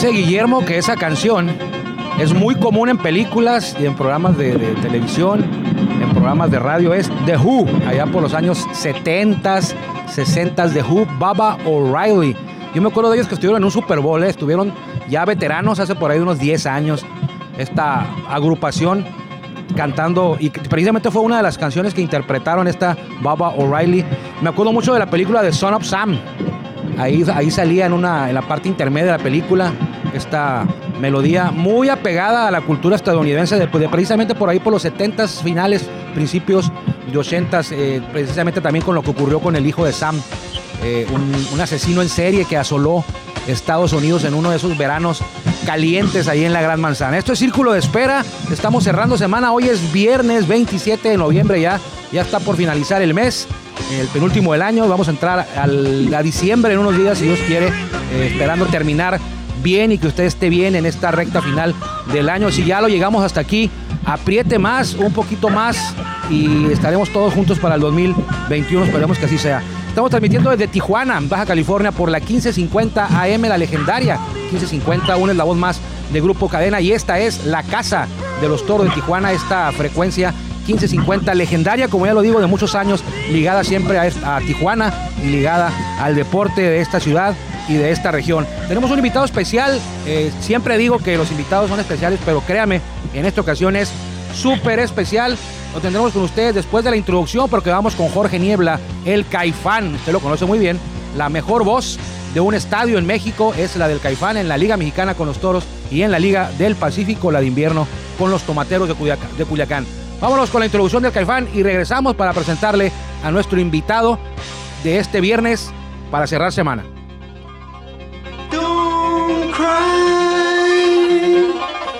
Dice Guillermo que esa canción es muy común en películas y en programas de, de televisión, en programas de radio. Es The Who, allá por los años 70, 60 The Who, Baba O'Reilly. Yo me acuerdo de ellos que estuvieron en un Super Bowl, ¿eh? estuvieron ya veteranos hace por ahí unos 10 años. Esta agrupación cantando, y precisamente fue una de las canciones que interpretaron esta Baba O'Reilly. Me acuerdo mucho de la película de Son of Sam. Ahí, ahí salía en, una, en la parte intermedia de la película esta melodía muy apegada a la cultura estadounidense, de, precisamente por ahí por los 70s finales, principios de 80s, eh, precisamente también con lo que ocurrió con el hijo de Sam, eh, un, un asesino en serie que asoló Estados Unidos en uno de esos veranos calientes ahí en la Gran Manzana. Esto es Círculo de Espera, estamos cerrando semana, hoy es viernes 27 de noviembre. Ya, ya está por finalizar el mes, el penúltimo del año, vamos a entrar al, a diciembre en unos días si Dios quiere, eh, esperando terminar bien y que usted esté bien en esta recta final del año. Si ya lo llegamos hasta aquí, apriete más, un poquito más y estaremos todos juntos para el 2021. Esperemos que así sea. Estamos transmitiendo desde Tijuana, Baja California, por la 1550 AM, la legendaria 1550, una es la voz más de Grupo Cadena y esta es la casa de los toros de Tijuana, esta frecuencia 1550, legendaria, como ya lo digo, de muchos años, ligada siempre a, Tijuana y ligada al deporte de esta ciudad y de esta región. Tenemos un invitado especial, eh, siempre digo que los invitados son especiales, pero créame, en esta ocasión es súper especial. Lo tendremos con ustedes después de la introducción, porque vamos con Jorge Niebla, el Caifán. Usted lo conoce muy bien. La mejor voz de un estadio en México es la del Caifán, en la Liga Mexicana con los Toros y en la Liga del Pacífico, la de invierno, con los Tomateros de Culiacán. De. Vámonos con la introducción del Caifán y regresamos para presentarle a nuestro invitado de este viernes para cerrar semana.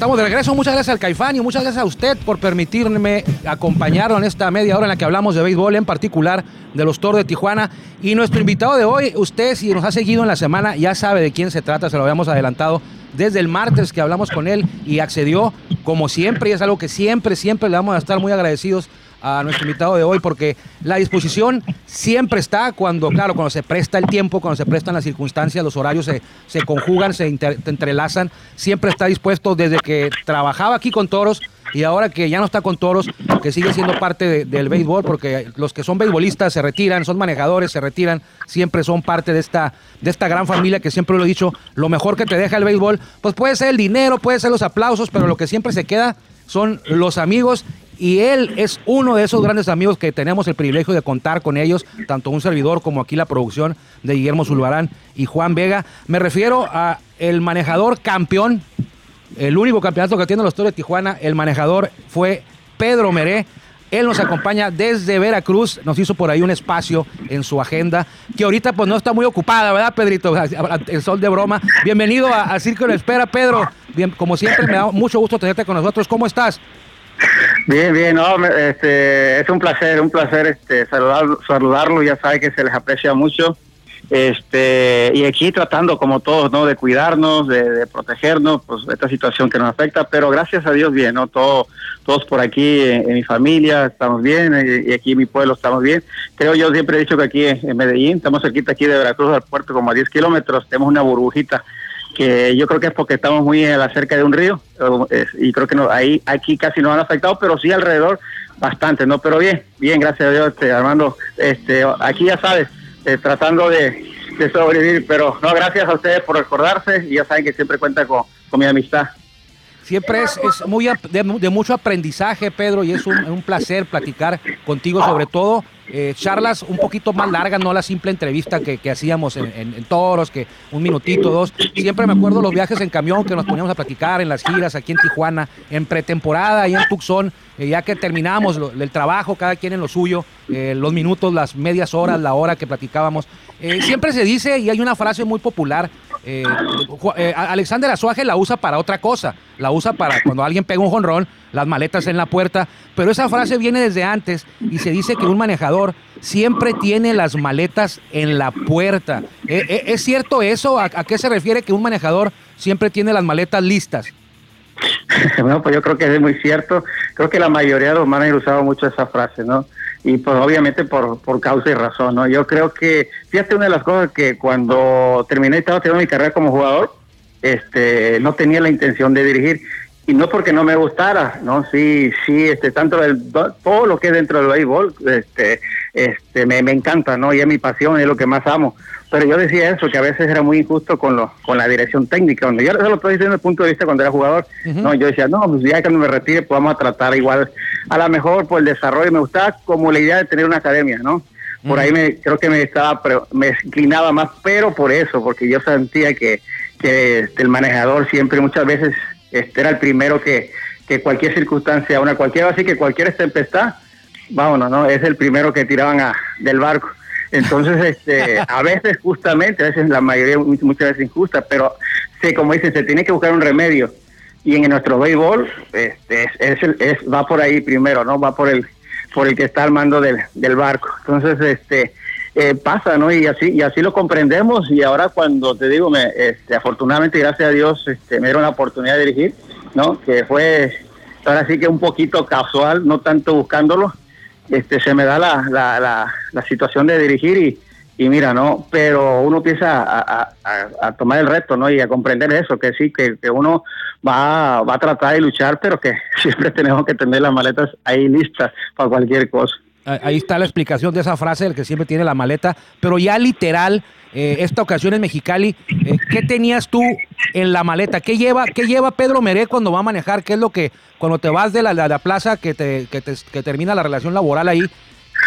Estamos de regreso. Muchas gracias al Caifán y muchas gracias a usted por permitirme acompañarlo en esta media hora en la que hablamos de béisbol, en particular de los Toros de Tijuana. Y nuestro invitado de hoy, usted si nos ha seguido en la semana, ya sabe de quién se trata, se lo habíamos adelantado desde el martes que hablamos con él y accedió como siempre y es algo que siempre, siempre le vamos a estar muy agradecidos a nuestro invitado de hoy porque la disposición siempre está cuando, claro, cuando se presta el tiempo, cuando se prestan las circunstancias, los horarios se, se conjugan, se entrelazan, siempre está dispuesto desde que trabajaba aquí con Toros y ahora que ya no está con Toros, que sigue siendo parte del béisbol, porque los que son beisbolistas se retiran, son manejadores, se retiran, siempre son parte de esta, de esta gran familia que siempre lo he dicho, lo mejor que te deja el béisbol, pues puede ser el dinero, puede ser los aplausos, pero lo que siempre se queda son los amigos y él es uno de esos grandes amigos que tenemos el privilegio de contar con ellos, tanto un servidor como aquí la producción de Guillermo Zulbarán y Juan Vega. Me refiero a el manejador campeón, el único campeonato que tiene los Toros de Tijuana, el manejador fue Pedro Meré. Él nos acompaña desde Veracruz, nos hizo por ahí un espacio en su agenda, que ahorita pues no está muy ocupada, ¿verdad, Pedrito? El sol de broma. Bienvenido a, a Círculo de Espera, Pedro. Bien, como siempre, me da mucho gusto tenerte con nosotros. ¿Cómo estás? Bien, bien, no, este, es un placer, un placer este, saludarlo, ya sabe que se les aprecia mucho. Este, y aquí tratando como todos, ¿no? De cuidarnos, de, protegernos, pues esta situación que nos afecta, pero gracias a Dios bien, ¿no? Todo, todos por aquí, en, mi familia, estamos bien, y, aquí en mi pueblo estamos bien. Creo yo siempre he dicho que aquí en Medellín, estamos cerquita aquí de Veracruz al puerto, como a 10 kilómetros, tenemos una burbujita que yo creo que es porque estamos muy cerca de un río y creo que no, ahí aquí casi no han afectado, pero sí alrededor bastante, ¿no? Pero bien, bien, gracias a Dios, este, Armando, este, aquí ya sabes, eh, tratando de, sobrevivir, pero no, gracias a ustedes por recordarse y ya saben que siempre cuenta con, mi amistad. Siempre es, es muy de, mucho aprendizaje, Pedro, y es un, placer platicar contigo sobre todo eh, charlas un poquito más largas, no la simple entrevista que, hacíamos en, toros, que un minutito, dos. Siempre me acuerdo los viajes en camión que nos poníamos a platicar en las giras aquí en Tijuana, en pretemporada y en Tucson, eh, ya que terminábamos el trabajo, cada quien en lo suyo, eh, los minutos, las medias horas, la hora que platicábamos. siempre se dice, y hay una frase muy popular eh, eh, Alexander Azuaje la usa para otra cosa, la usa para cuando alguien pega un jonrón, las maletas en la puerta, pero esa frase viene desde antes y se dice que un manejador siempre tiene las maletas en la puerta. ¿Es cierto eso? ¿A, qué se refiere que un manejador siempre tiene las maletas listas? Bueno, pues yo creo que es muy cierto. Creo que la mayoría de los manejadores usado mucho esa frase, ¿no? y pues obviamente por, por causa y razón, ¿no? Yo creo que, fíjate, una de las cosas que cuando terminé, estaba teniendo mi carrera como jugador, este, no tenía la intención de dirigir y no porque no me gustara, ¿no? Sí, sí, este, tanto el, todo lo que es dentro del béisbol, este, este, me, me encanta, ¿no? Y es mi pasión, es lo que más amo. Pero yo decía eso, que a veces era muy injusto con, lo, con la dirección técnica. Donde yo lo estoy diciendo desde el punto de vista cuando era jugador. no Yo decía, no, pues ya cuando me retire, pues vamos a tratar igual, a lo mejor por el desarrollo. Me gustaba como la idea de tener una academia, ¿no? Por ahí me creo que me estaba me inclinaba más, pero por eso, porque yo sentía que, que este, el manejador siempre, muchas veces, este, era el primero que, que cualquier circunstancia, una cualquiera, así que cualquier tempestad, vámonos, ¿no? Es el primero que tiraban a, del barco. Entonces, este, a veces justamente, a veces la mayoría, muchas veces injusta, pero sí, como dicen, se tiene que buscar un remedio. Y en nuestro béisbol, este, es, es, va por ahí primero, ¿no? Va por el, por el que está al mando del, del barco. Entonces, este, eh, pasa, ¿no? Y así, y así lo comprendemos. Y ahora cuando te digo, me, este, afortunadamente, gracias a Dios, este, me dieron la oportunidad de dirigir, ¿no? Que fue, ahora sí que un poquito casual, no tanto buscándolo, este, se me da la, la, la, situación de dirigir y, y, mira, ¿no? Pero uno empieza a, a, tomar el reto, ¿no? Y a comprender eso, que sí, que, que uno va, va a tratar de luchar, pero que siempre tenemos que tener las maletas ahí listas para cualquier cosa. Ahí está la explicación de esa frase, el que siempre tiene la maleta, pero ya literal, eh, esta ocasión en Mexicali, eh, ¿qué tenías tú en la maleta? ¿Qué lleva, qué lleva Pedro Meré cuando va a manejar? ¿Qué es lo que, cuando te vas de la, la plaza que, te, que, te, que, termina la relación laboral ahí,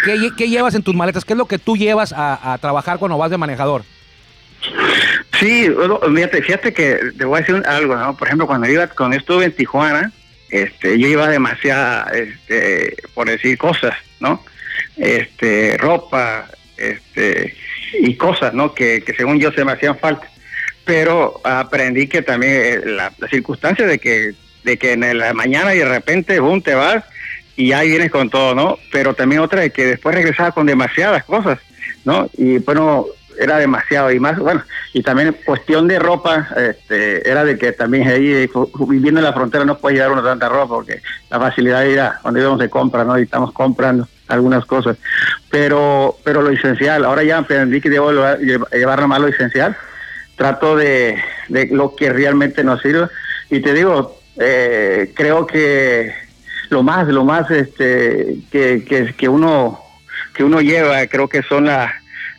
¿qué, ¿qué, llevas en tus maletas? ¿Qué es lo que tú llevas a, a trabajar cuando vas de manejador? Sí, fíjate, que te voy a decir algo, ¿no? Por ejemplo, cuando iba, cuando estuve en Tijuana, este, yo iba demasiada, este, por decir cosas, ¿no? Este, ropa, este, y cosas, ¿no? Que, según yo se me hacían falta. Pero aprendí que también eh, la, circunstancia de que, de que en la mañana y de repente, boom, te vas y ahí vienes con todo, ¿no? Pero también otra de que después regresaba con demasiadas cosas, ¿no? Y bueno, era demasiado y más, bueno, y también cuestión de ropa, este, era de que también ahí viviendo en la frontera no puede llevar una tanta ropa porque la facilidad de ir a donde íbamos de compra, ¿no? Y estamos comprando algunas cosas. Pero, pero lo esencial, ahora ya aprendí que debo llevar nomás lo esencial, trato de, de lo que realmente nos sirve y te digo, eh, creo que lo más, lo más este, que, que, que uno que uno lleva, creo que son las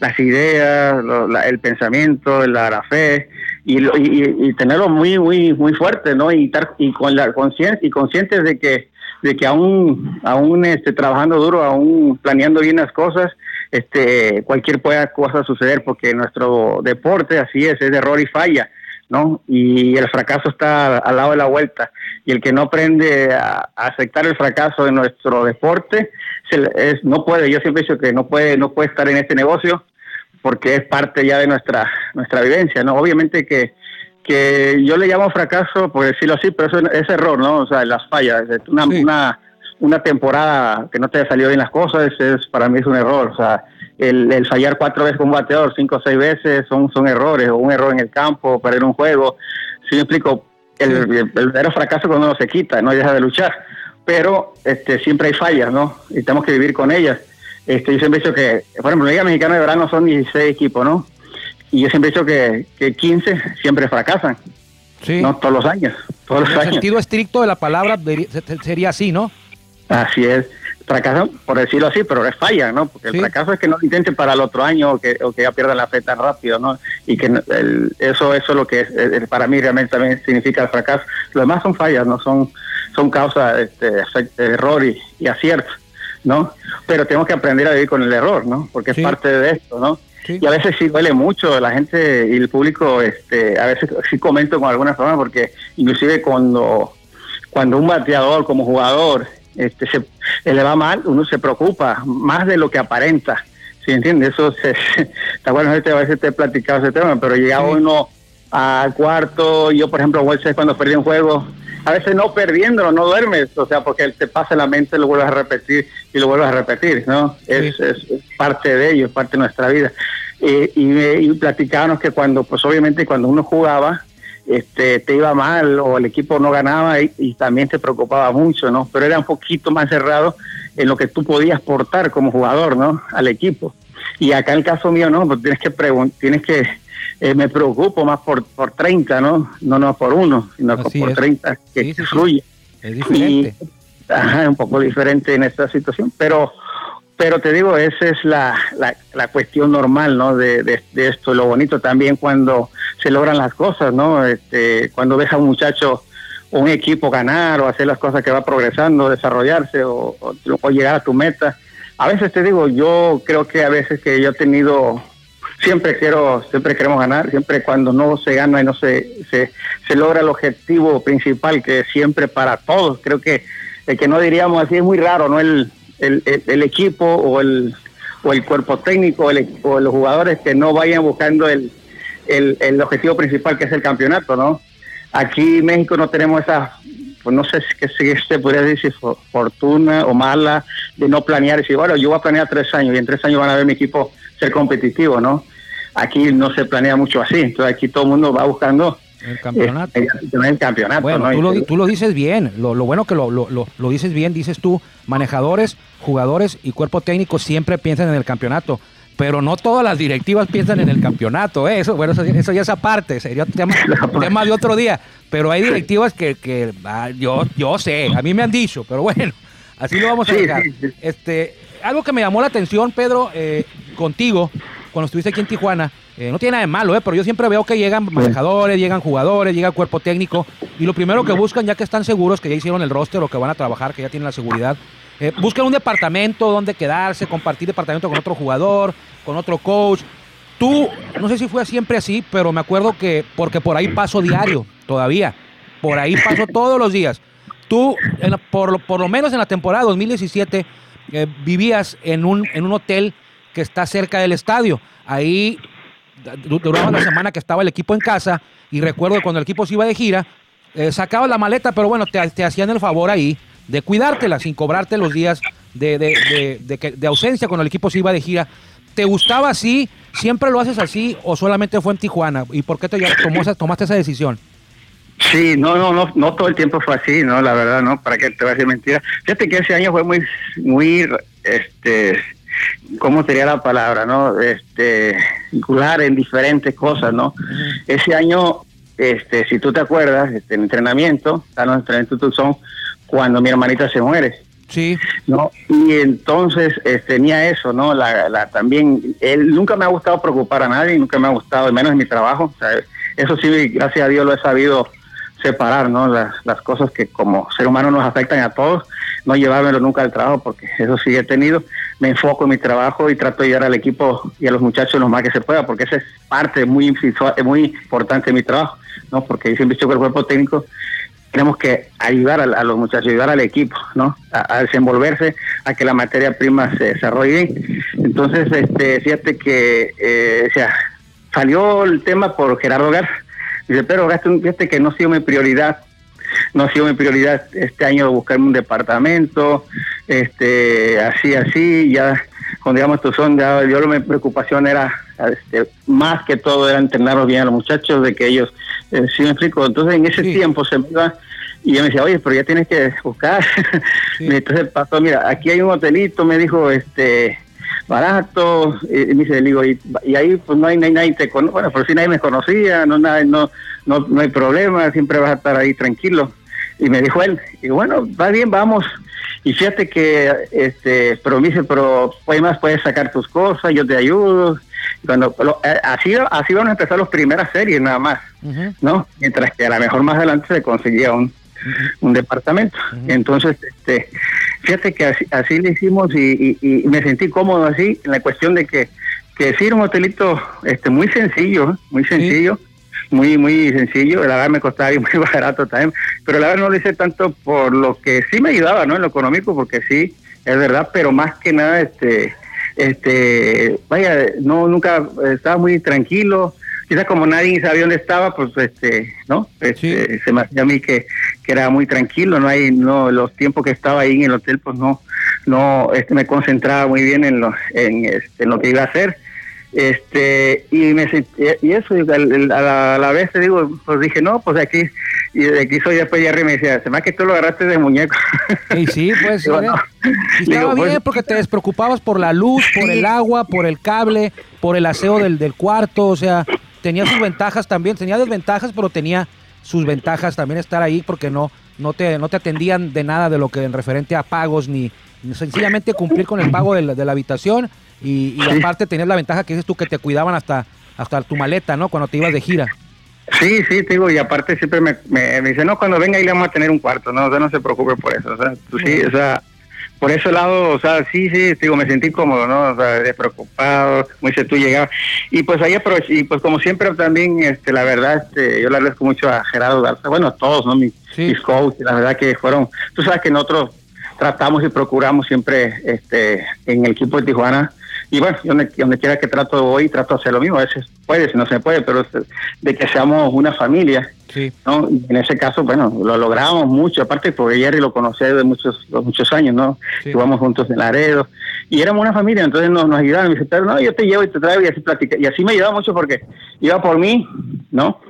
las ideas, el pensamiento, la, la fe y, y, tenerlo muy muy muy fuerte, ¿no? Y estar y con la conciencia y conscientes de que de que aún aún este trabajando duro, aún planeando bien las cosas, este cualquier pueda cosa suceder porque nuestro deporte así es, es de error y falla. ¿no? Y el fracaso está al lado de la vuelta. Y el que no aprende a, aceptar el fracaso de nuestro deporte, es, no puede, yo siempre he dicho que no puede, no puede estar en este negocio porque es parte ya de nuestra, nuestra vivencia, ¿no? Obviamente que, que yo le llamo fracaso, por decirlo así, pero eso es error, ¿no? O sea, las fallas, una, una, una temporada que no te haya salido bien las cosas, es, para mí es un error, o sea, el, el fallar cuatro veces con un bateador, cinco o seis veces, son, son errores, o un error en el campo, perder un juego, si me explico, el, el, verdadero fracaso cuando uno se quita, no deja de luchar, pero este, siempre hay fallas, ¿no? Y tenemos que vivir con ellas este, yo siempre he dicho que, por ejemplo, la Liga Mexicana de Verano son 16 equipos, ¿no? Y yo siempre he dicho que, que 15 siempre fracasan. Sí. No todos los años. Todos los en el sentido estricto de la palabra sería así, ¿no? Así es. Fracasan, por decirlo así, pero es falla, ¿no? Porque el fracaso es que no lo intenten para el otro año o que, o que ya pierdan la fe tan rápido, ¿no? Y que eso, eso es lo que para mí realmente también significa el fracaso. Lo demás son fallas, ¿no? Son, son causas este, de error y, y acierto. ¿No? Pero tenemos que aprender a vivir con el error, ¿no? Porque es parte de esto, ¿no? Y a veces sí duele mucho la gente y el público, este, a veces sí comento con alguna forma porque inclusive cuando, cuando un bateador como jugador este, se, le va mal, uno se preocupa más de lo que aparenta. ¿Sí entiendes? Eso se, está bueno, a veces te he platicado ese tema, pero llega uno a cuarto. Yo, por ejemplo, cuando perdí un juego, a veces no perdiéndolo, no duermes, o sea, porque te pasa la mente, lo vuelves a repetir y lo vuelves a repetir, ¿no? Es, parte de ello, es parte de nuestra vida. y, y platicábamos que cuando, pues obviamente cuando uno jugaba, este, te iba mal o el equipo no ganaba y, también te preocupaba mucho, ¿no? Pero era un poquito más cerrado en lo que tú podías portar como jugador, ¿no? Al equipo. Y acá en el caso mío, no, pues tienes que preguntar, tienes que, eh, me preocupo más por, por 30, ¿no? No, no por uno, sino por 30 que fluye. Es diferente. es un poco diferente en esta situación, pero pero te digo, esa es la, la, cuestión normal, ¿no? De, de, esto, lo bonito también cuando se logran las cosas, ¿no? Este, cuando ves a un muchacho un equipo ganar o hacer las cosas que va progresando, desarrollarse o, o, llegar a tu meta. A veces te digo, yo creo que a veces que yo he tenido, siempre quiero, siempre queremos ganar, siempre cuando no se gana y no se, se, logra el objetivo principal, que siempre para todos, creo que el que no diríamos así es muy raro, ¿no? El, el, el, equipo o el, o el cuerpo técnico o, los jugadores que no vayan buscando el, el, objetivo principal que es el campeonato, ¿no? Aquí en México no tenemos esa, pues no sé si se podría decir fortuna o mala de no planear decir, bueno, yo voy a planear tres años y en tres años van a ver mi equipo ser competitivo, ¿no? Aquí no se planea mucho así, entonces aquí todo el mundo va buscando el campeonato. el campeonato. Bueno, tú, lo, tú, lo, dices bien. Lo, lo bueno que lo, lo, lo, dices bien, dices tú, manejadores, jugadores y cuerpo técnico siempre piensan en el campeonato. Pero no todas las directivas piensan en el campeonato. ¿eh? Eso, bueno, eso, ya es aparte, sería tema, tema de otro día. Pero hay directivas que, que ah, yo, yo sé, a mí me han dicho, pero bueno, así lo vamos a dejar. Este, algo que me llamó la atención, Pedro, eh, contigo, cuando estuviste aquí en Tijuana, eh, no tiene nada de malo, eh, pero yo siempre veo que llegan manejadores, llegan jugadores, llega cuerpo técnico, y lo primero que buscan, ya que están seguros que ya hicieron el roster o que van a trabajar, que ya tienen la seguridad, eh, buscan un departamento donde quedarse, compartir departamento con otro jugador, con otro coach. Tú, no sé si fue siempre así, pero me acuerdo que, porque por ahí paso diario, todavía, por ahí paso todos los días. Tú, por, por lo menos en la temporada 2017, vivías en un, en un hotel que está cerca del estadio. Ahí duraba la semana que estaba el equipo en casa y recuerdo que cuando el equipo se iba de gira, eh, sacaba la maleta, pero bueno, te, hacían el favor ahí de cuidártela sin cobrarte los días de, de, ausencia cuando el equipo se iba de gira. ¿Te gustaba así? ¿Siempre lo haces así o solamente fue en Tijuana? ¿Y por qué te tomaste esa decisión? Sí, no, no, no, no todo el tiempo fue así, ¿no? La verdad, ¿no? Para que te voy a decir mentira. Fíjate que ese año fue muy, muy, este, ¿cómo sería la palabra, no? Este, vincular en diferentes cosas, ¿no? Ese año, este, si tú te acuerdas, este, en entrenamiento, en nuestra institución, cuando mi hermanita se muere. Sí. ¿No? Y entonces este, tenía eso, ¿no? La, la, también, él nunca me ha gustado preocupar a nadie, nunca me ha gustado, menos en mi trabajo. eso sí, gracias a Dios lo he sabido separar, ¿no? Las, cosas que como ser humano nos afectan a todos, no llevármelo nunca al trabajo, porque eso sí he tenido. Me enfoco en mi trabajo y trato de ayudar al equipo y a los muchachos lo más que se pueda, porque esa es parte muy, muy importante de mi trabajo, ¿no? Porque siempre dicho que el cuerpo técnico tenemos que ayudar a, los muchachos, ayudar al equipo, ¿no? A, desenvolverse, a que la materia prima se desarrolle. Entonces, este, fíjate que, eh, o sea, salió el tema por Gerardo Garza Dice, pero fíjate que no ha sido mi prioridad, no ha sido mi prioridad este año buscarme un departamento, este, así, así, ya, cuando digamos tu son, ya yo mi preocupación era, este, más que todo era entrenarlos bien a los muchachos, de que ellos, eh, sí me explico, entonces en ese tiempo se me iba, y yo me decía, oye, pero ya tienes que buscar. entonces pasó, mira, aquí hay un hotelito, me dijo, este, barato, y, me dice, digo, y, ahí pues no hay, nadie te conoce, bueno, pero si nadie me conocía, no, nada, no, no, no hay problema, siempre vas a estar ahí tranquilo. Y me dijo él, y bueno, va bien, vamos. Y fíjate que, este, pero me dice, pero más puedes sacar tus cosas, yo te ayudo. Cuando, eh, así, así van a empezar las primeras series nada más, ¿no? Mientras que a lo mejor más adelante se conseguía un, un departamento. Entonces, este, fíjate que así, así le hicimos y, me sentí cómodo así, en la cuestión de que, que sí, un hotelito este, muy sencillo, muy sencillo. Muy, muy sencillo, la verdad me costaba muy barato también, pero la verdad no lo hice tanto por lo que sí me ayudaba, ¿no? En lo económico, porque sí, es verdad, pero más que nada, este, este, vaya, no, nunca estaba muy tranquilo, quizás como nadie sabía dónde estaba, pues este, ¿no? Este, Se me hacía a mí que, que era muy tranquilo, no hay, no, los tiempos que estaba ahí en el hotel, pues no, no, este, me concentraba muy bien en lo, en, este, en lo que iba a hacer. Este y me y eso a la, vez te digo pues dije no pues aquí y de aquí soy después Jerry me decía se me que tú lo agarraste de muñeco y sí pues ¿eh? estaba bien pues, porque te despreocupabas por la luz por el agua por el cable por el aseo del, del cuarto o sea tenía sus ventajas también tenía desventajas pero tenía sus ventajas también estar ahí porque no no te no te atendían de nada de lo que en referente a pagos ni, sencillamente cumplir con el pago de la, de la habitación y, aparte tenías la ventaja que dices tú que te cuidaban hasta, hasta tu maleta, ¿no? Cuando te ibas de gira. Sí, sí, te digo, y aparte siempre me, me, dice, no, cuando venga ahí le vamos a tener un cuarto, no, o sea, no se preocupe por eso, o sea, tú sí, o sea, por ese lado, o sea, sí, sí, digo, me sentí cómodo, ¿no? O sea, despreocupado, como dice tú, llegaba. Y pues ahí aproveché, y pues como siempre también, este, la verdad, este, yo le agradezco mucho a Gerardo Garza, bueno, a todos, ¿no? Mis, mis coaches, la verdad que fueron, tú sabes que nosotros tratamos y procuramos siempre, este, en el equipo de Tijuana, y bueno, donde, donde quiera que trato hoy, trato de hacer lo mismo. A veces puede, si no se puede, pero de que seamos una familia. Sí. ¿no? en ese caso, bueno, lo logramos mucho, aparte porque Jerry lo conocí de muchos muchos años, ¿no? Sí. juntos en Laredo y éramos una familia, entonces nos, nos ayudaban. Me dice, pero no, yo te llevo y te traigo y así platica. Y así me ayudaba mucho porque iba por mí, ¿no?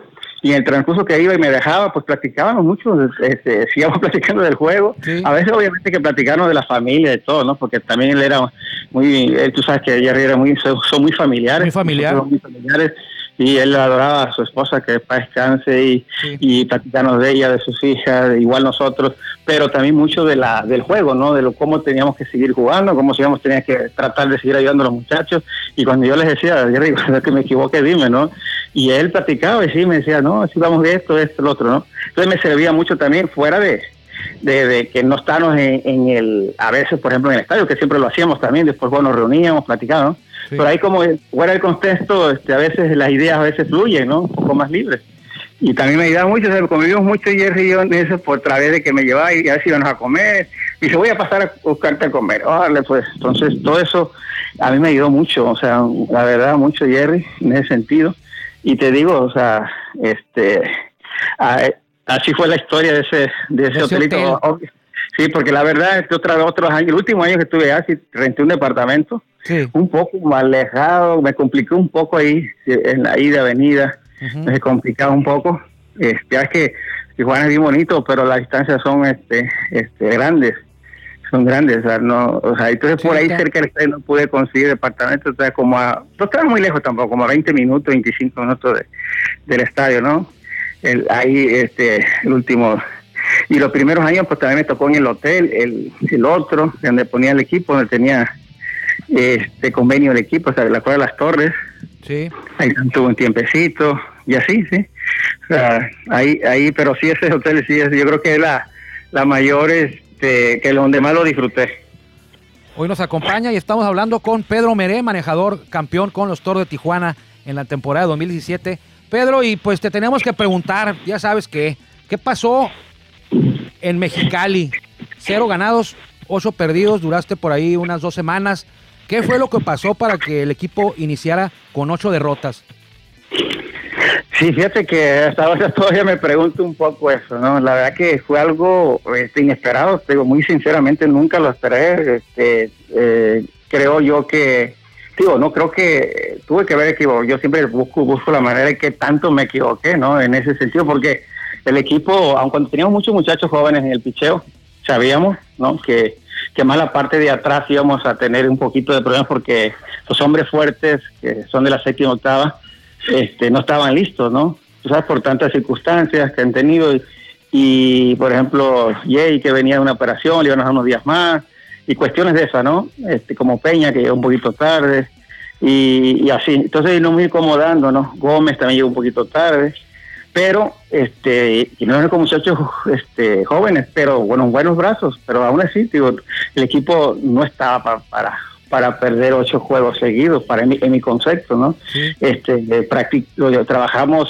Y en el transcurso que iba y me dejaba, pues platicábamos mucho, este, sigamos platicando del juego. A veces obviamente que platicábamos de la familia, de todo, ¿no? Porque también él era muy, él, tú sabes que Jerry era muy, son, muy familiares. Muy familiar. Muy familiares y él adoraba a su esposa, que para descanse, y, y platicarnos de ella, de sus hijas, igual nosotros, pero también mucho de la del juego, ¿no? De lo, cómo teníamos que seguir jugando, cómo teníamos que tratar de seguir ayudando a los muchachos, y cuando yo les decía, Jerry, que me equivoqué, dime, ¿no? Y él platicaba y sí, me decía, no, si vamos de esto, esto, lo otro, ¿no? Entonces me servía mucho también fuera de, de, que no estábamos en, el, a veces, por ejemplo, en el estadio, que siempre lo hacíamos también, después, bueno, nos reuníamos, platicábamos, pero ahí como fuera del contexto, este, a veces las ideas a veces fluyen, ¿no? Un poco más libres. Y también me ayudaba mucho, o sea, convivimos mucho Jerry y yo en eso por través de que me llevaba y a si íbamos a comer. Y se voy a pasar a buscarte a comer. Órale, pues. Entonces, todo eso a mí me ayudó mucho, o sea, la verdad, mucho Jerry en ese sentido. Y te digo, o sea, este, así fue la historia de ese, de ese, hotelito. Sí, porque la verdad es que otra, otros años, el último año que estuve así, renté un departamento. Un poco más alejado, me complicó un poco ahí en la ida, avenida, me complicaba un poco. Este, es que Tijuana es bien bonito, pero las distancias son este, este, grandes, son grandes, o sea, no, o sea, entonces por ahí cerca del estadio no pude conseguir departamento, o sea, como a, no estaba muy lejos tampoco, como a 20 minutos, 25 minutos de, del estadio, ¿no? El, ahí, este, el último y los primeros años pues también me tocó en el hotel, el, el otro, donde ponía el equipo, donde tenía este convenio del equipo, o sea, la Cueva de las Torres. Sí. Ahí tuvo un tiempecito y así, sí. O sea, ahí, ahí, pero sí, ese hotel sí, yo creo que es la, la mayor, este, que donde más lo disfruté. Hoy nos acompaña y estamos hablando con Pedro Meré, manejador campeón con los Toros de Tijuana en la temporada 2017. Pedro, y pues te tenemos que preguntar, ya sabes qué, ¿qué pasó en Mexicali? Cero ganados, ocho perdidos, duraste por ahí unas dos semanas. ¿Qué fue lo que pasó para que el equipo iniciara con ocho derrotas? Sí, fíjate que hasta ahora todavía me pregunto un poco eso, ¿no? La verdad que fue algo este, inesperado, digo, muy sinceramente nunca lo esperé. Este, eh, creo yo que, digo, no creo que tuve que ver equivocado. Yo siempre busco, busco la manera de que tanto me equivoqué, ¿no? En ese sentido, porque el equipo, aun cuando teníamos muchos muchachos jóvenes en el picheo, sabíamos, ¿no? Que que más la parte de atrás íbamos a tener un poquito de problemas porque los hombres fuertes, que son de la séptima octava, este, no estaban listos, ¿no? Tú sabes, por tantas circunstancias que han tenido. Y, por ejemplo, Jay, que venía de una operación, le iban a unos días más, y cuestiones de esas, ¿no? Este, como Peña, que llegó un poquito tarde, y, así. Entonces, no muy incomodando, ¿no? Gómez también llegó un poquito tarde pero este y no con muchachos este jóvenes pero bueno buenos brazos pero aún así digo el equipo no estaba para para, perder ocho juegos seguidos para en mi, concepto no este trabajamos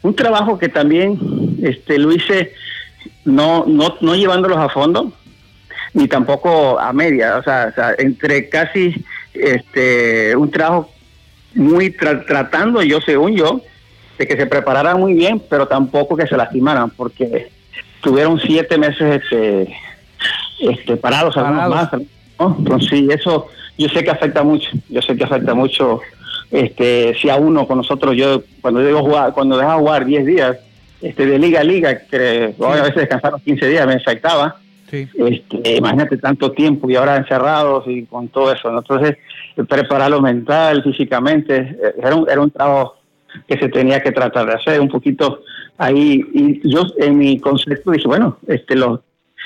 un trabajo que también este lo hice no no no llevándolos a fondo ni tampoco a media o sea, entre casi este un trabajo muy tratando yo según yo de que se prepararan muy bien, pero tampoco que se lastimaran, porque tuvieron siete meses este, este, parados, algunos más. Entonces, sí, eso yo sé que afecta mucho, yo sé que afecta mucho este, si a uno con nosotros, yo cuando digo jugar, cuando deja jugar 10 días, este, de liga a liga, que a veces descansaron 15 días, me afectaba. Este, imagínate tanto tiempo y ahora encerrados y con todo eso. Entonces, prepararlo mental, físicamente, eh, era un, era un trabajo que se tenía que tratar de hacer un poquito ahí. Y yo, en mi concepto, dije, bueno, este, lo,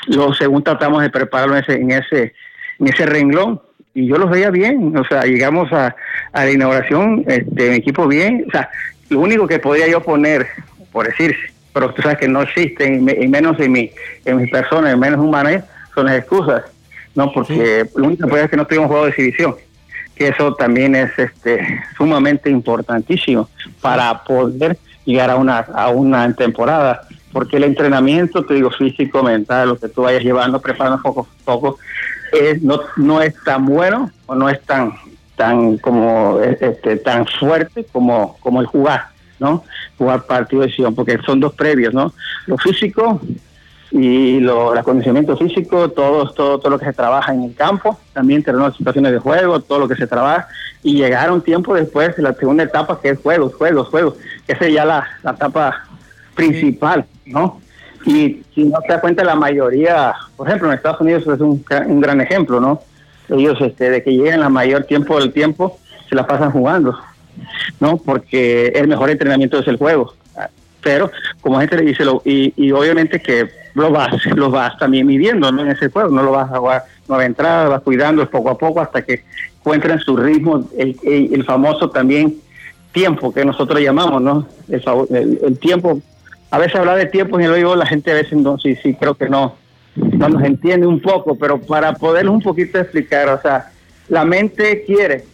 lo según tratamos de prepararlo en ese, en ese, en ese renglón, y yo los veía bien, o sea, llegamos a, a la inauguración, este, mi equipo bien, o sea, lo único que podía yo poner, por decirse, pero tú sabes que no existen, y menos en mi, en mis personas, en menos humanas, son las excusas, ¿no? Porque lo único que puede es que no tuvimos juego de exhibición, que eso también es este sumamente importantísimo para poder llegar a una, a una temporada, porque el entrenamiento, te digo, físico, mental, lo que tú vayas llevando, preparando poco a poco, es, no, no es tan bueno o no es tan tan como este tan fuerte como como el jugar no jugar partido de decisión porque son dos previos no lo físico y lo, el acondicionamiento físico todo todo todo lo que se trabaja en el campo también tenemos situaciones de juego todo lo que se trabaja y llegar un tiempo después de la segunda etapa que es juegos juegos juegos esa es ya la, la etapa principal no y si no te das cuenta, la mayoría, por ejemplo, en Estados Unidos es un, un gran ejemplo, ¿no? Ellos, este, de que lleguen la mayor tiempo del tiempo, se la pasan jugando, ¿no? Porque el mejor entrenamiento es el juego. Pero, como gente le dice, y, y obviamente que lo vas, lo vas también midiendo, ¿no? En ese juego, no lo vas a jugar nueva entrada, vas cuidando poco a poco hasta que encuentren su ritmo, el, el, famoso también tiempo que nosotros llamamos, ¿no? El, el tiempo a veces hablar de tiempo en el oído la gente a veces no, sí, sí, creo que no, no nos entiende un poco, pero para poder un poquito explicar, o sea, la mente quiere,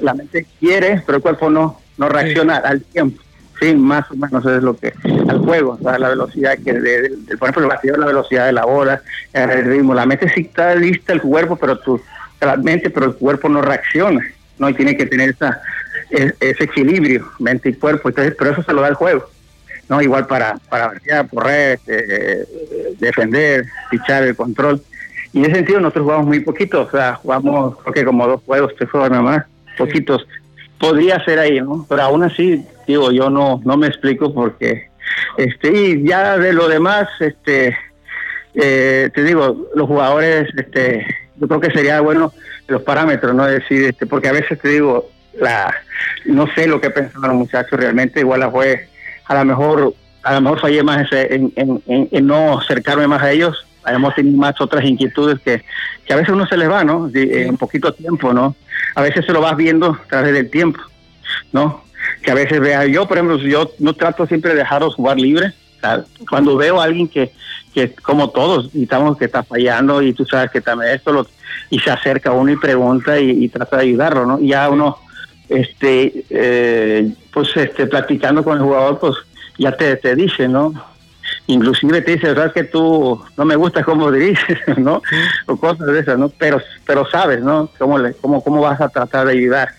la mente quiere, pero el cuerpo no, no reacciona al tiempo. Más o menos es lo que al juego, la velocidad que, de, por ejemplo, el la velocidad de la bola, el ritmo, la mente sí está lista el cuerpo, pero tu, la mente, pero el cuerpo no reacciona, no y tiene que tener esa, ese equilibrio, mente y cuerpo, entonces, pero eso se lo da el juego. ¿no? Igual para, para correr, este, defender, fichar el control. Y en ese sentido nosotros jugamos muy poquito, o sea, jugamos creo como dos juegos, tres juegos nada más, poquitos. Podría ser ahí, ¿no? Pero aún así, digo, yo no, no me explico porque, este, y ya de lo demás, este, eh, te digo, los jugadores, este, yo creo que sería bueno los parámetros, ¿no? decir, este, porque a veces te digo, la, no sé lo que pensaron los muchachos realmente, igual la fue a lo mejor a lo mejor fallé más en, en, no acercarme más a ellos, hemos tenido más otras inquietudes que, que a veces uno se les va, ¿no? en poquito tiempo, ¿no? A veces se lo vas viendo a través del tiempo, ¿no? Que a veces vea, yo por ejemplo, yo no trato siempre de dejarlos jugar libre, cuando veo a alguien que, que como todos, y estamos que está fallando y tú sabes que también esto lo, y se acerca a uno y pregunta y, trata de ayudarlo, ¿no? Y ya uno este, eh, pues este, platicando con el jugador, pues ya te, te dice, ¿no? Inclusive te dice, verdad que tú no me gusta cómo diriges, ¿no? O cosas de esas, ¿no? Pero, pero sabes, ¿no? Cómo, le, cómo, cómo vas a tratar de ayudar.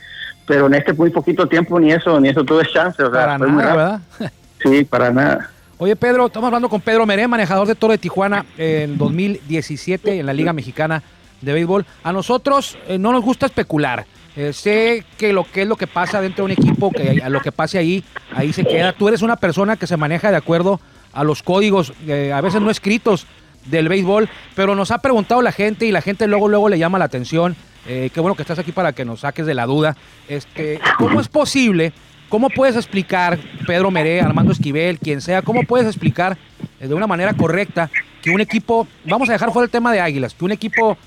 Pero en este muy poquito tiempo ni eso, ni eso tuve chance. O sea, para nada, ¿verdad? Sí, para nada. Oye, Pedro, estamos hablando con Pedro Meré, manejador de Toro de Tijuana en 2017 en la Liga Mexicana de Béisbol. A nosotros eh, no nos gusta especular. Eh, sé que lo que es lo que pasa dentro de un equipo, que a lo que pase ahí, ahí se queda. Tú eres una persona que se maneja de acuerdo a los códigos, eh, a veces no escritos del béisbol, pero nos ha preguntado la gente y la gente luego luego le llama la atención. Eh, qué bueno que estás aquí para que nos saques de la duda. Este, ¿Cómo es posible? ¿Cómo puedes explicar, Pedro Meré, Armando Esquivel, quien sea, cómo puedes explicar de una manera correcta que un equipo, vamos a dejar fuera el tema de Águilas, que un equipo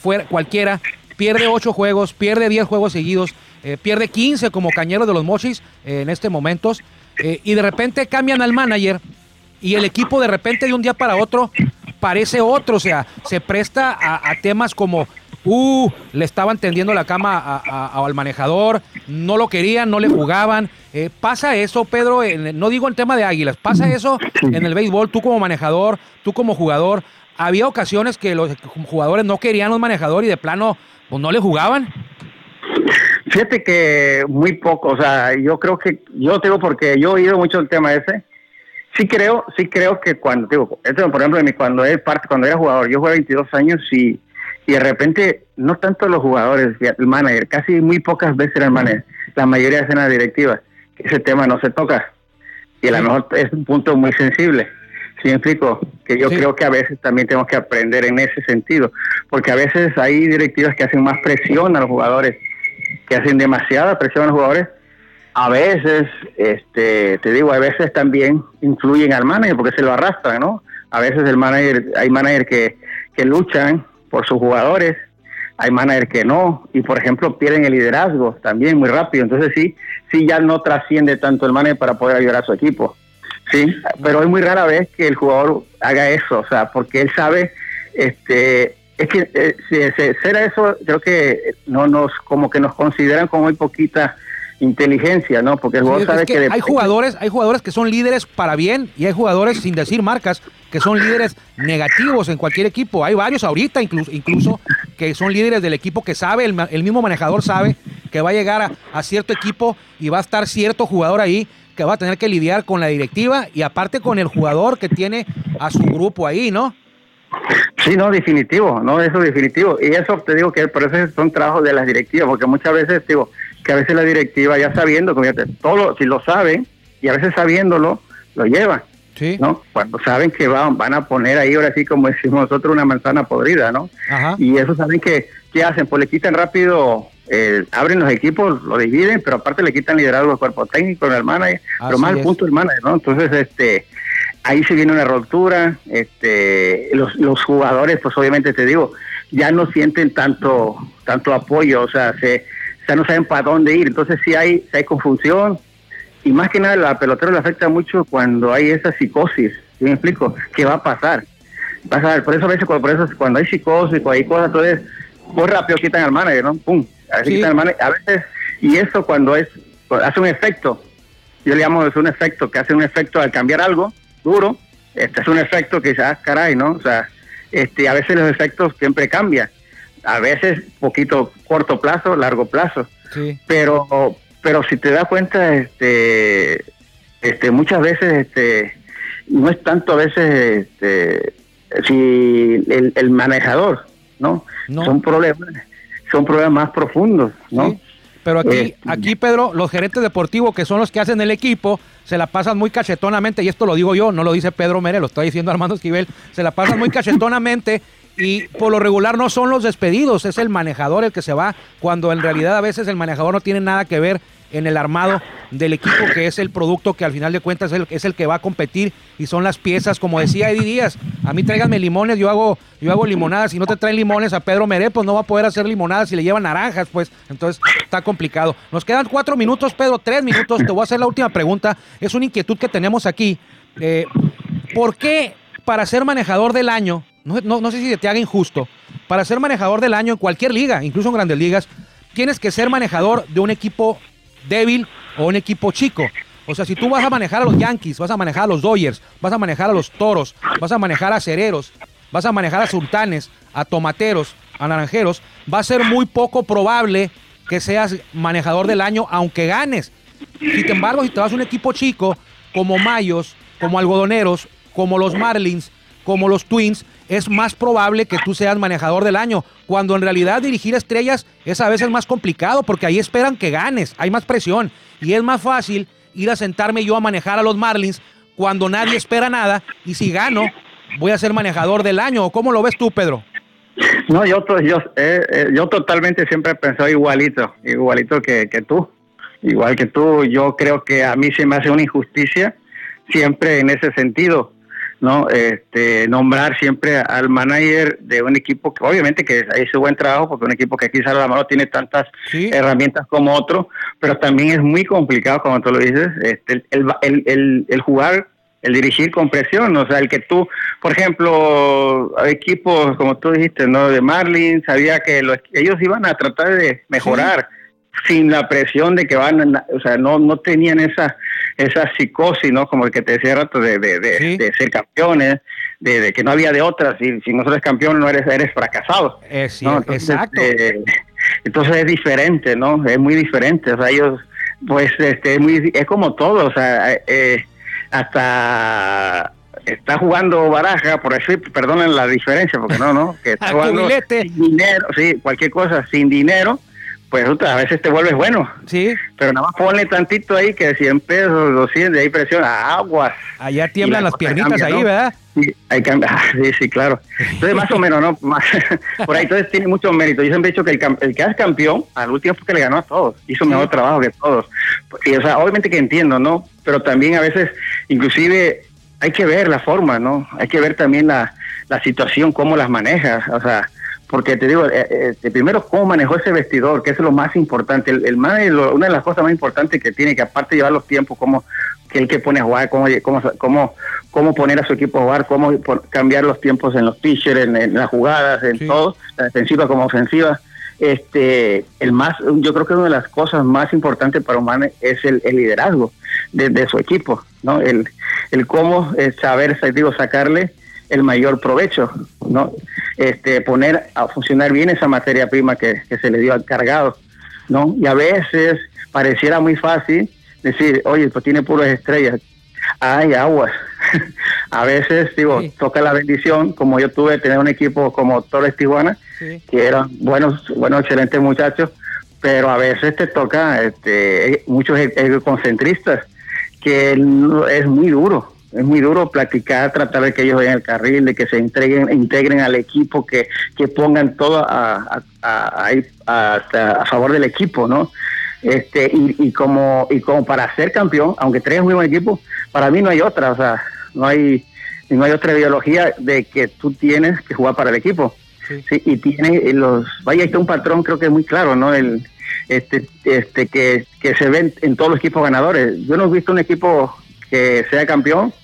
fuera, cualquiera pierde ocho juegos, pierde 10 juegos seguidos, eh, pierde 15 como cañero de los Mochis eh, en este momento, eh, y de repente cambian al manager y el equipo de repente de un día para otro parece otro, o sea, se presta a, temas como, uh, le estaban tendiendo la cama al manejador, no lo querían, no le jugaban. pasa eso, Pedro, no digo el tema de Águilas, pasa eso en el béisbol, tú como manejador, tú como jugador. Había ocasiones que los jugadores no querían un manejador y de plano pues no le jugaban. Fíjate que muy poco, o sea, yo creo que, yo te digo porque yo he oído mucho el tema ese, sí creo, sí creo que cuando, digo, esto, por ejemplo, cuando, parte, cuando era jugador, yo jugué 22 años y, y de repente, no tanto los jugadores, el manager, casi muy pocas veces era el manager, la mayoría de la directiva, que ese tema no se toca. Y a lo mejor es un punto muy sensible. ¿Sí me explico? Que yo creo que a veces también tenemos que aprender en ese sentido, porque a veces hay directivas que hacen más presión a los jugadores, que hacen demasiada presión a los jugadores. A veces, este, te digo, a veces también influyen al manager porque se lo arrastran, ¿no? A veces el manager, hay managers que, que luchan por sus jugadores, hay managers que no, y por ejemplo pierden el liderazgo también muy rápido, entonces sí, sí ya no trasciende tanto el manager para poder ayudar a su equipo. Sí, pero es muy rara vez que el jugador haga eso, o sea, porque él sabe, este, es que eh, si será eso, creo que no nos, como que nos consideran como muy poquita inteligencia, ¿no? Porque el jugador sabe que, hay jugadores, hay jugadores que son líderes para bien y hay jugadores sin decir marcas que son líderes negativos en cualquier equipo. Hay varios ahorita incluso, incluso que son líderes del equipo que sabe, el, el mismo manejador sabe que va a llegar a, a cierto equipo y va a estar cierto jugador ahí que va a tener que lidiar con la directiva y aparte con el jugador que tiene a su grupo ahí, ¿no? Sí, no, definitivo, no, eso definitivo. Y eso te digo que por eso son trabajos de las directivas, porque muchas veces digo que a veces la directiva ya sabiendo, todo, si lo saben, y a veces sabiéndolo, lo llevan. Sí. ¿no? Cuando saben que van, van a poner ahí, ahora sí, como decimos nosotros, una manzana podrida, ¿no? Y eso saben que, ¿qué hacen? Pues le quitan rápido eh, abren los equipos, lo dividen, pero aparte le quitan liderazgo al cuerpo técnico, al manager, pero más al punto del manager, ¿no? Entonces, este, ahí se viene una ruptura, este, los, los jugadores, pues obviamente te digo, ya no sienten tanto, tanto apoyo, o sea, se, ya no saben para dónde ir, entonces sí hay, sí hay confusión, y más que nada la pelotera le afecta mucho cuando hay esa psicosis, ¿sí me explico? ¿Qué va a pasar? por eso a veces cuando, por eso, cuando hay psicosis, cuando hay cosas, entonces muy rápido quitan al manager, ¿no? Pum, a veces, y eso cuando es, hace un efecto, yo le llamo es un efecto, que hace un efecto al cambiar algo duro, este es un efecto que ya, ah, caray, ¿no? O sea, este, a veces los efectos siempre cambian, a veces poquito corto plazo, largo plazo, pero, pero si te das cuenta, este, este, muchas veces, este, no es tanto a veces, este, si el, el manejador, ¿no? no. Son problemas son problemas más profundos, ¿no? Pero aquí, eh, aquí, Pedro, los gerentes deportivos, que son los que hacen el equipo, se la pasan muy cachetonamente, y esto lo digo yo, no lo dice Pedro Mere, lo está diciendo Armando Esquivel, se la pasan muy cachetonamente y por lo regular no son los despedidos, es el manejador el que se va, cuando en realidad a veces el manejador no tiene nada que ver en el armado del equipo, que es el producto que al final de cuentas es el, que va a competir y son las piezas, como decía Eddie Díaz, a mí tráiganme limones, yo hago, yo hago limonadas, si no te traen limones a Pedro Meré, pues no va a poder hacer limonadas si le llevan naranjas, pues entonces está complicado. Nos quedan cuatro minutos, Pedro, tres minutos, te voy a hacer la última pregunta, es una inquietud que tenemos aquí. Eh, ¿Por qué para ser manejador del año, no, no, no sé si te haga injusto, para ser manejador del año en cualquier liga, incluso en grandes ligas, tienes que ser manejador de un equipo débil o un equipo chico. O sea, si tú vas a manejar a los Yankees, vas a manejar a los Dodgers, vas a manejar a los Toros, vas a manejar a Cereros, vas a manejar a Sultanes, a Tomateros, a Naranjeros, va a ser muy poco probable que seas manejador del año, aunque ganes. Sin embargo, si te vas a un equipo chico, como Mayos, como Algodoneros, como los Marlins, como los Twins, es más probable que tú seas manejador del año, cuando en realidad dirigir estrellas es a veces más complicado porque ahí esperan que ganes, hay más presión y es más fácil ir a sentarme yo a manejar a los Marlins cuando nadie espera nada y si gano voy a ser manejador del año. ¿Cómo lo ves tú, Pedro? No, yo, yo, eh, eh, yo totalmente siempre he pensado igualito, igualito que, que tú, igual que tú. Yo creo que a mí se me hace una injusticia siempre en ese sentido ¿no? Este, nombrar siempre al manager de un equipo que obviamente que hizo buen trabajo, porque un equipo que aquí sale la mano tiene tantas herramientas como otro, pero también es muy complicado, como tú lo dices, este, el, el, el, el, jugar, el dirigir con presión, o sea, el que tú, por ejemplo, equipos, como tú dijiste, ¿no? De Marlins, sabía que ellos iban a tratar de mejorar sin la presión de que van, o sea, no, no tenían esa esa psicosis, ¿no? Como el que te decía rato de, de, ser campeones, de, que no había de otras, y si no eres campeón no eres, eres fracasado. exacto. Este, entonces es diferente, ¿no? Es muy diferente, o sea, ellos, pues, este, es, muy, es como todo, o sea, eh, hasta está jugando baraja, por decir, perdonen la diferencia, porque no, no, que está jugando sin dinero, sí, cualquier cosa, sin dinero, pues a veces te vuelves bueno. Sí. Pero nada más ponle tantito ahí que 100 pesos, 200, de ahí presiona, aguas. Allá tiemblan las piernitas ahí, ¿verdad? Sí, hay ah, sí, sí, claro. Entonces, más o menos, ¿no? por ahí, entonces tiene mucho mérito. Yo siempre he dicho que el, el que es campeón, al último fue que le ganó a todos. Hizo mejor trabajo que todos. Y, o sea, obviamente que entiendo, ¿no? Pero también a veces, inclusive, hay que ver la forma, ¿no? Hay que ver también la, la situación, cómo las manejas. O sea, porque te digo, eh, eh, primero cómo manejó ese vestidor, que es lo más importante. El, el una de las cosas más importantes que tiene, que aparte de llevar los tiempos, como que el que pone a jugar, cómo, cómo, cómo, poner a su equipo a jugar, cómo cambiar los tiempos en los pitchers, en, las jugadas, en todo, la defensiva como ofensiva. Este, el más, yo creo que una de las cosas más importantes para Humane es el, liderazgo de, su equipo, ¿no? El, el cómo eh, saber, digo, sacarle el mayor provecho, ¿no? Este, poner a funcionar bien esa materia prima que, se le dio al cargado, ¿no? Y a veces pareciera muy fácil decir, oye, pues tiene puras estrellas. Hay aguas. a veces, digo, toca la bendición, como yo tuve tener un equipo como Torres Tijuana, que eran buenos, buenos, excelentes muchachos, pero a veces te toca este, muchos e-, egoconcentristas, que es muy duro, es muy duro platicar, tratar de que ellos vayan al carril, de que se entreguen, integren al equipo, que, que pongan todo a, a, a, favor del equipo, ¿no? Este, y, y, como, y como para ser campeón, aunque tres muy buen equipo, para mí no hay otra, o sea, no hay, no hay otra ideología de que tú tienes que jugar para el equipo. Sí. y tiene los, vaya, está un patrón creo que es muy claro, ¿no? El, este, este, que, que se ven en todos los equipos ganadores. Yo no he visto un equipo que sea campeón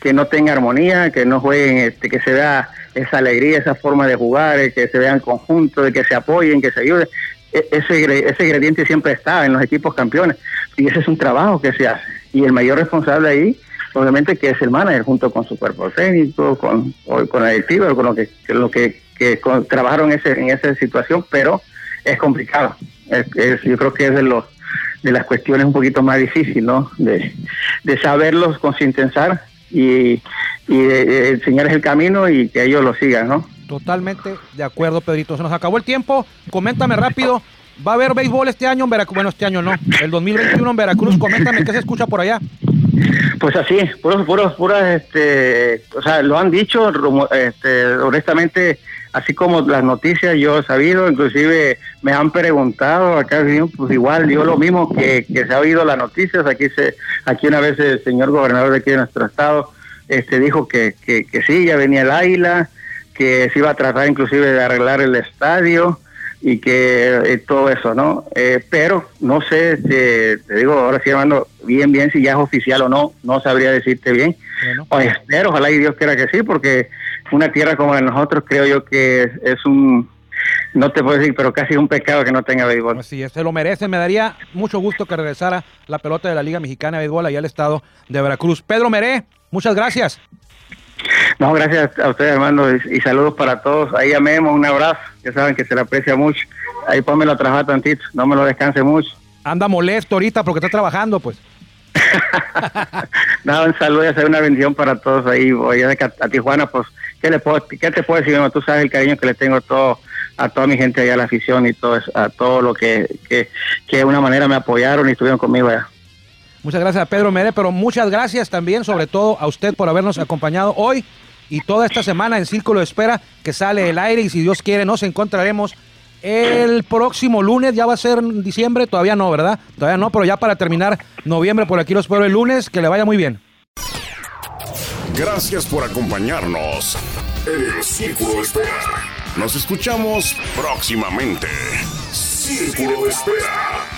que no tenga armonía, que no jueguen, este, que se vea esa alegría, esa forma de jugar, que se vean conjuntos, de que se apoyen, que se ayuden. E, ese, ese ingrediente siempre está en los equipos campeones y ese es un trabajo que se hace. Y el mayor responsable ahí, obviamente, que es el manager, junto con su cuerpo técnico, con, con el directivo, con lo que, lo que, trabajaron en, ese, en esa situación, pero es complicado. yo creo que es de los de las cuestiones un poquito más difíciles, ¿no? De, de saberlos concientizar y, y eh, enseñarles el camino y que ellos lo sigan, ¿no? Totalmente de acuerdo, Pedrito. Se nos acabó el tiempo. Coméntame rápido. ¿Va a haber béisbol este año en Veracruz? Bueno, este año no. El 2021 en Veracruz. Coméntame qué se escucha por allá. Pues así, puros, puros, puras, este, o sea, lo han dicho, este, honestamente, así como las noticias yo he sabido, inclusive me han preguntado acá, pues igual yo lo mismo que, que se ha oído las noticias, aquí se, aquí una vez el señor gobernador de aquí de nuestro estado, este dijo que, que, que sí, ya venía el águila, que se iba a tratar inclusive de arreglar el estadio, y que eh, todo eso, ¿no? Eh, pero no sé, te, digo, ahora sí, hermano, bien, bien, si ya es oficial o no, no sabría decirte bien. O espero, ojalá y Dios quiera que sí, porque una tierra como la de nosotros creo yo que es, un, no te puedo decir, pero casi un pecado que no tenga béisbol. Sí, se lo merece. Me daría mucho gusto que regresara la pelota de la Liga Mexicana de Béisbol allá al estado de Veracruz. Pedro Meré, muchas gracias. No, gracias a ustedes, hermano, y, saludos para todos. Ahí a Memo, un abrazo, saben que se le aprecia mucho. Ahí pónmelo a trabajar tantito, no me lo descanse mucho. Anda molesto ahorita porque está trabajando, pues. no, un saludo y hacer una bendición para todos ahí. Voy a, a Tijuana, pues, ¿qué, le puedo, ¿qué te puedo decir? Tú sabes el cariño que le tengo a, todo, a toda mi gente allá, a la afición y todo, a todo lo que, que, que de una manera me apoyaron y estuvieron conmigo allá. Muchas gracias a Pedro Mere, pero muchas gracias también, sobre todo a usted por habernos acompañado hoy y toda esta semana en Círculo de Espera que sale el aire y si Dios quiere nos encontraremos el próximo lunes, ya va a ser diciembre, todavía no, ¿verdad? Todavía no, pero ya para terminar noviembre por aquí los espero el lunes, que le vaya muy bien. Gracias por acompañarnos en el Círculo de Espera. Nos escuchamos próximamente. Círculo de Espera.